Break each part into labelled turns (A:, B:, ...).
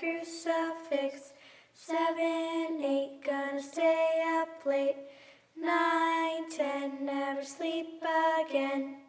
A: crucifix. Seven, eight, gonna stay up late. Nine, ten, never sleep again.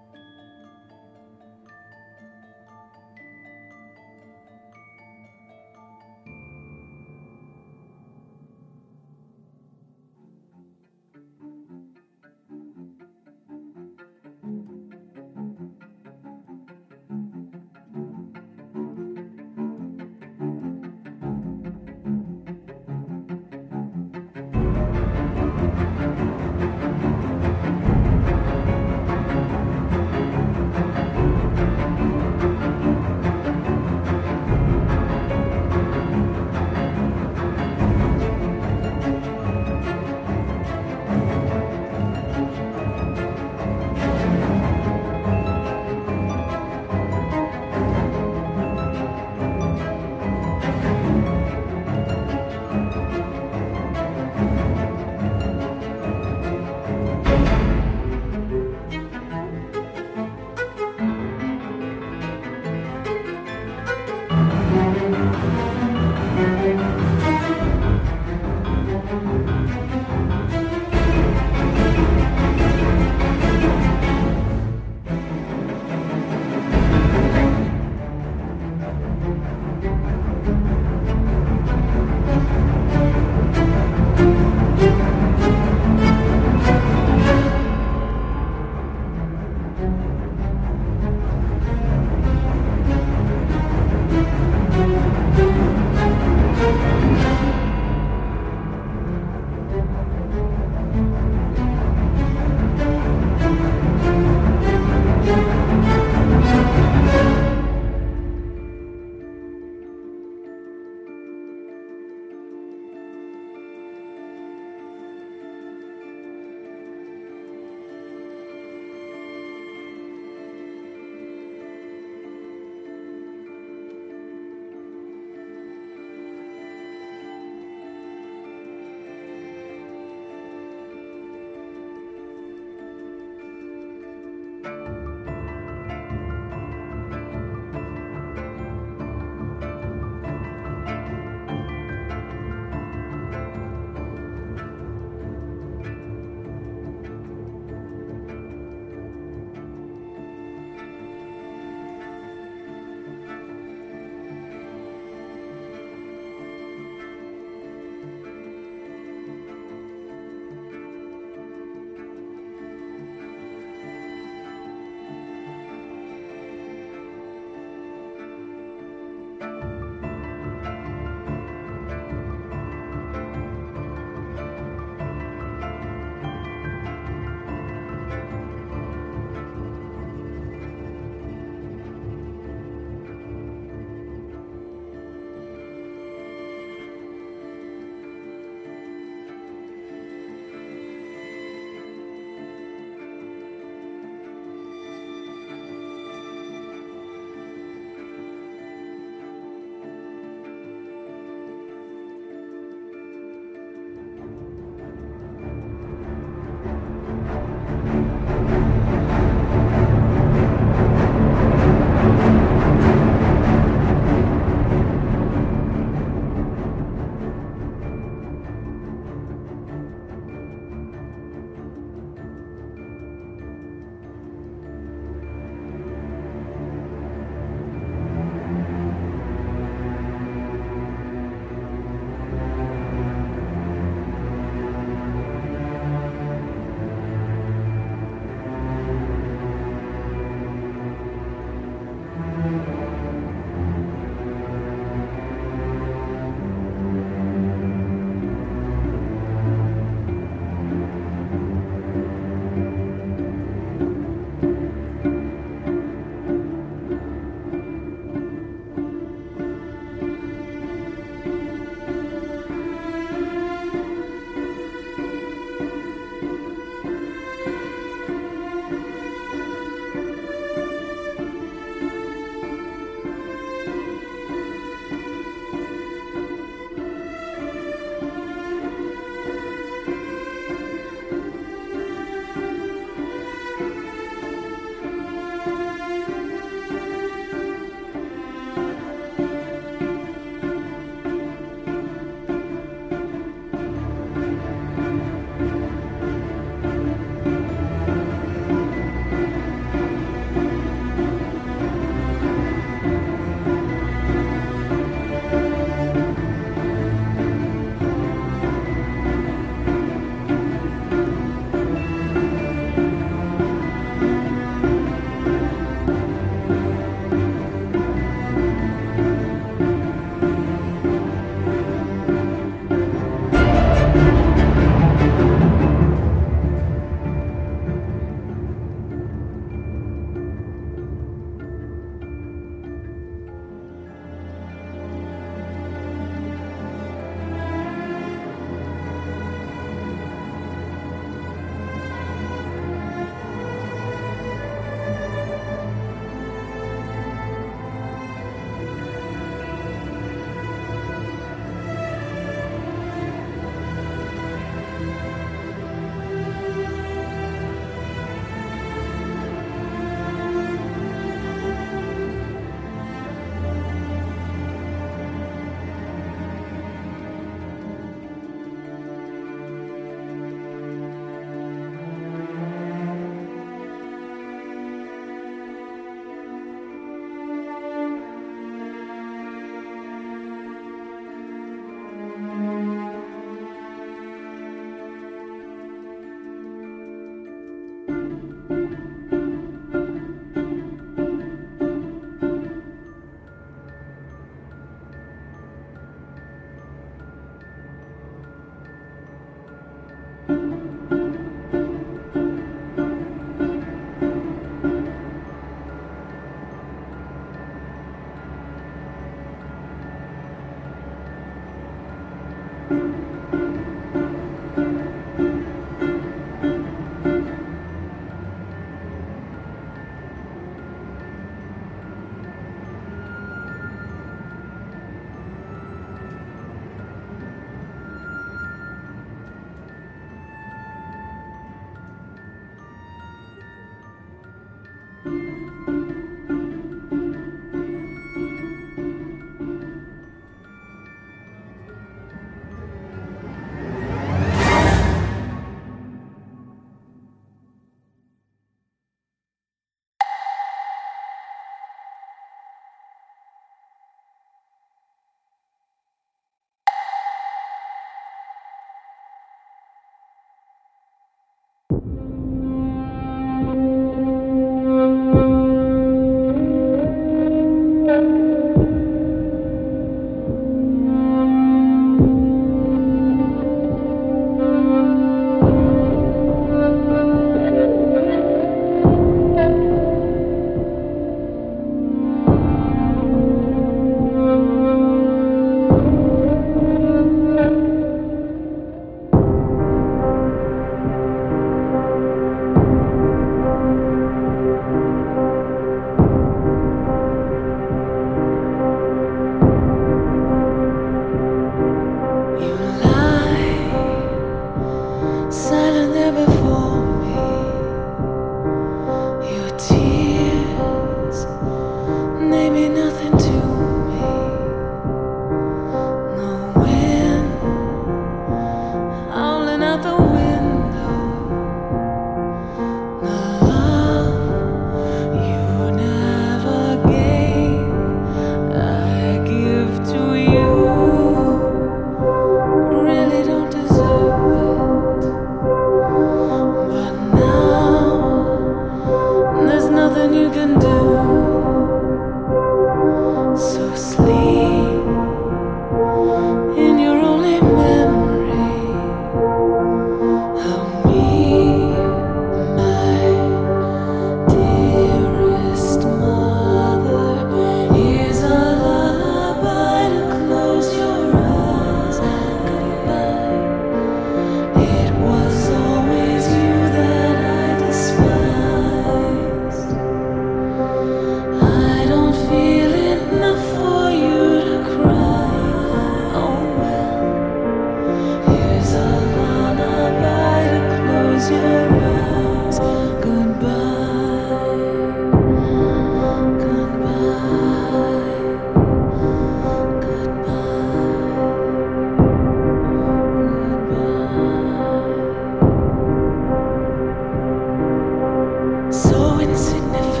B: It was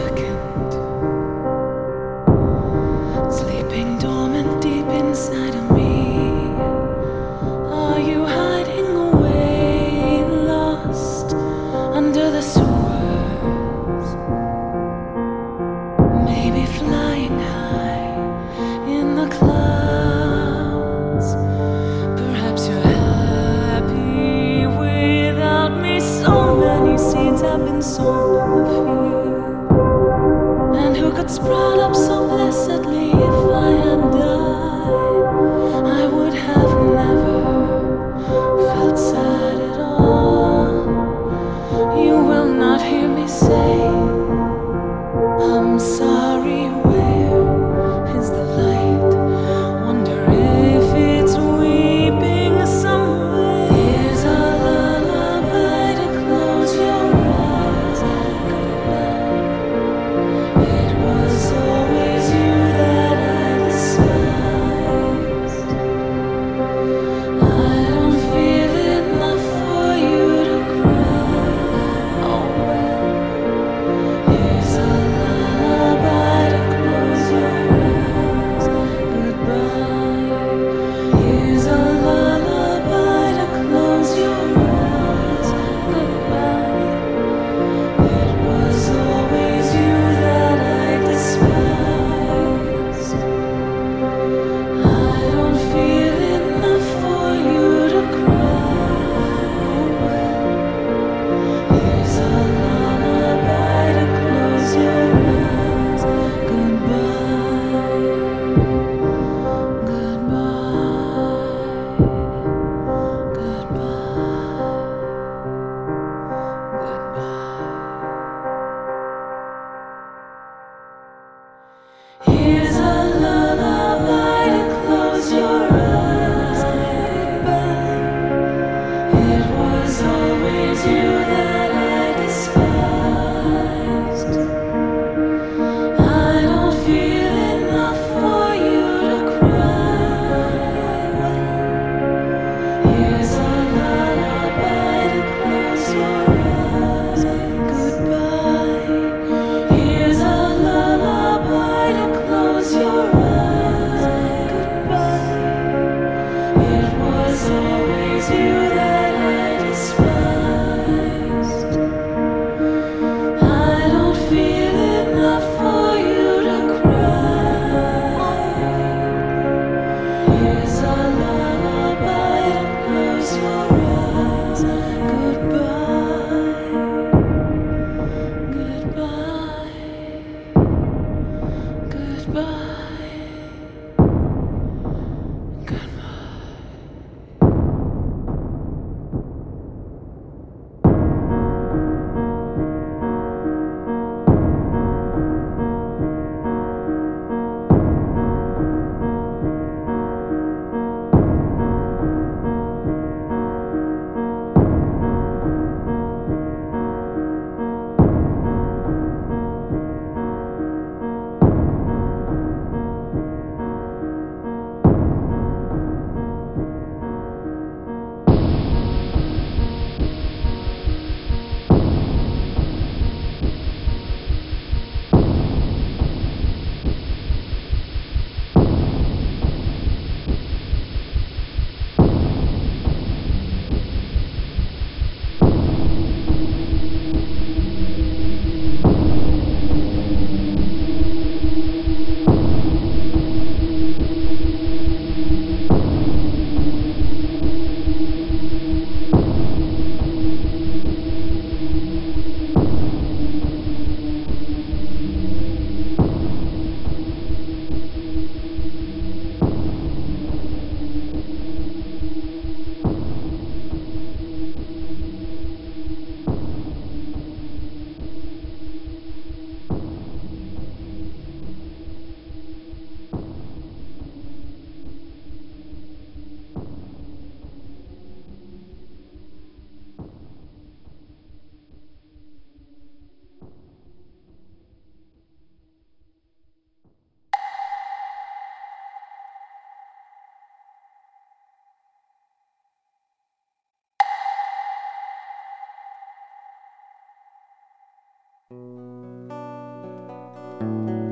B: Música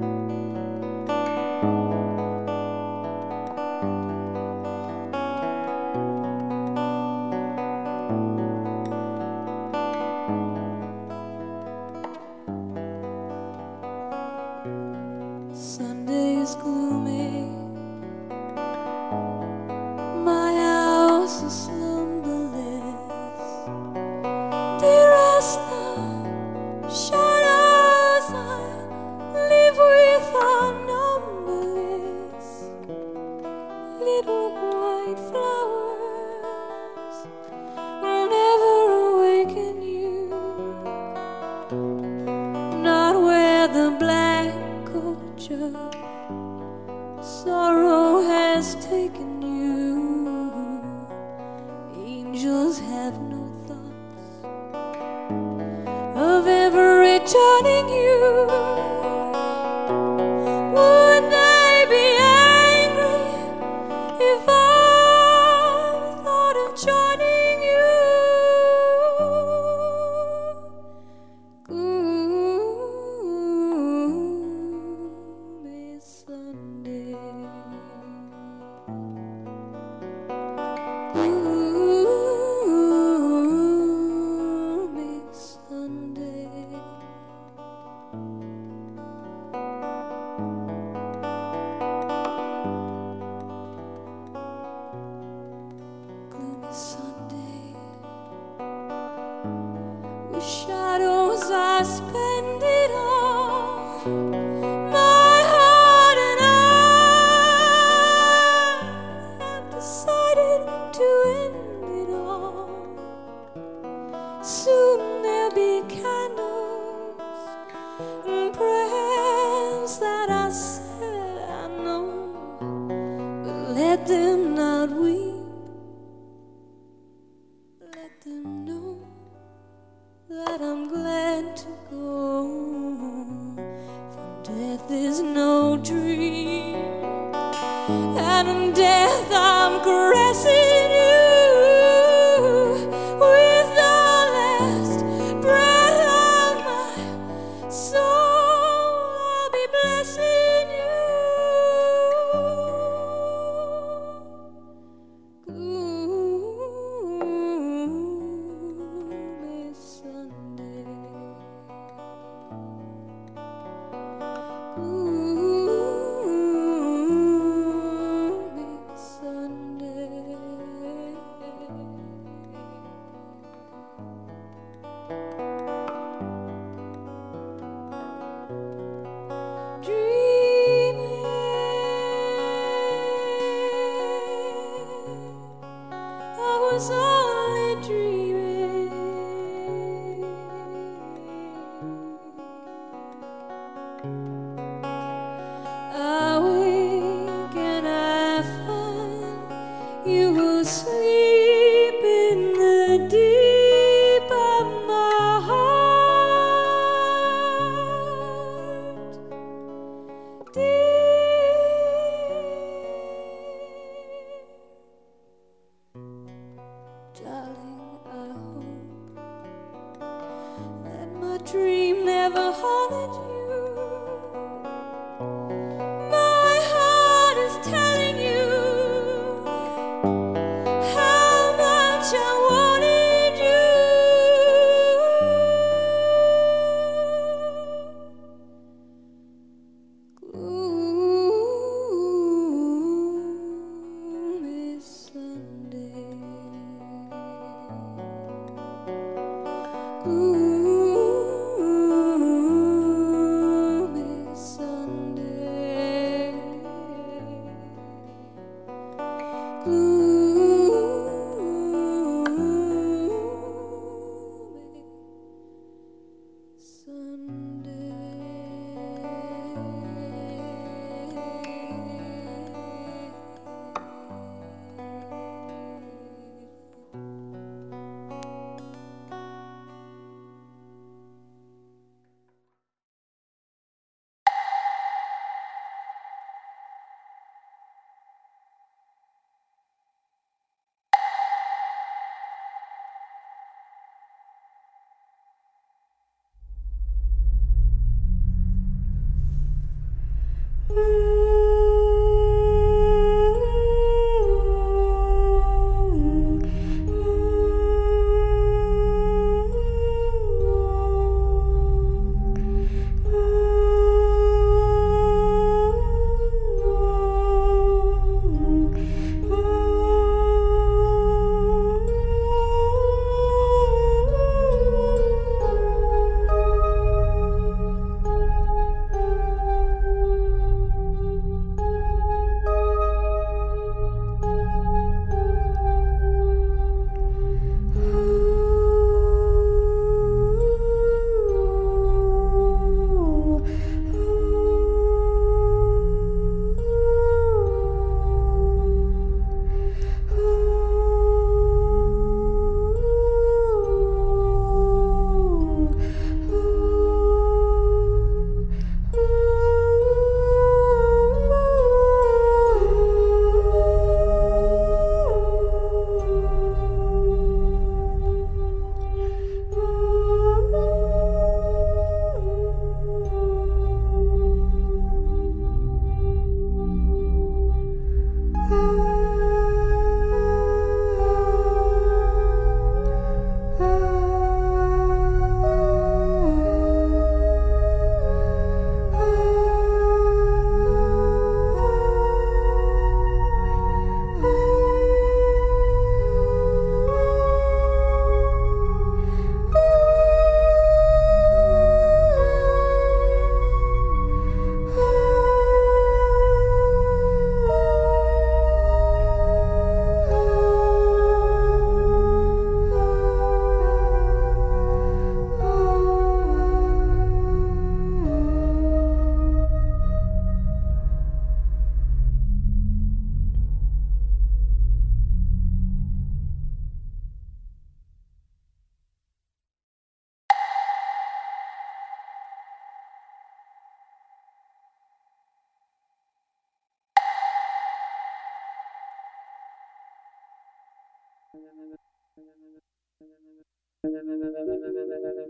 B: Thank you.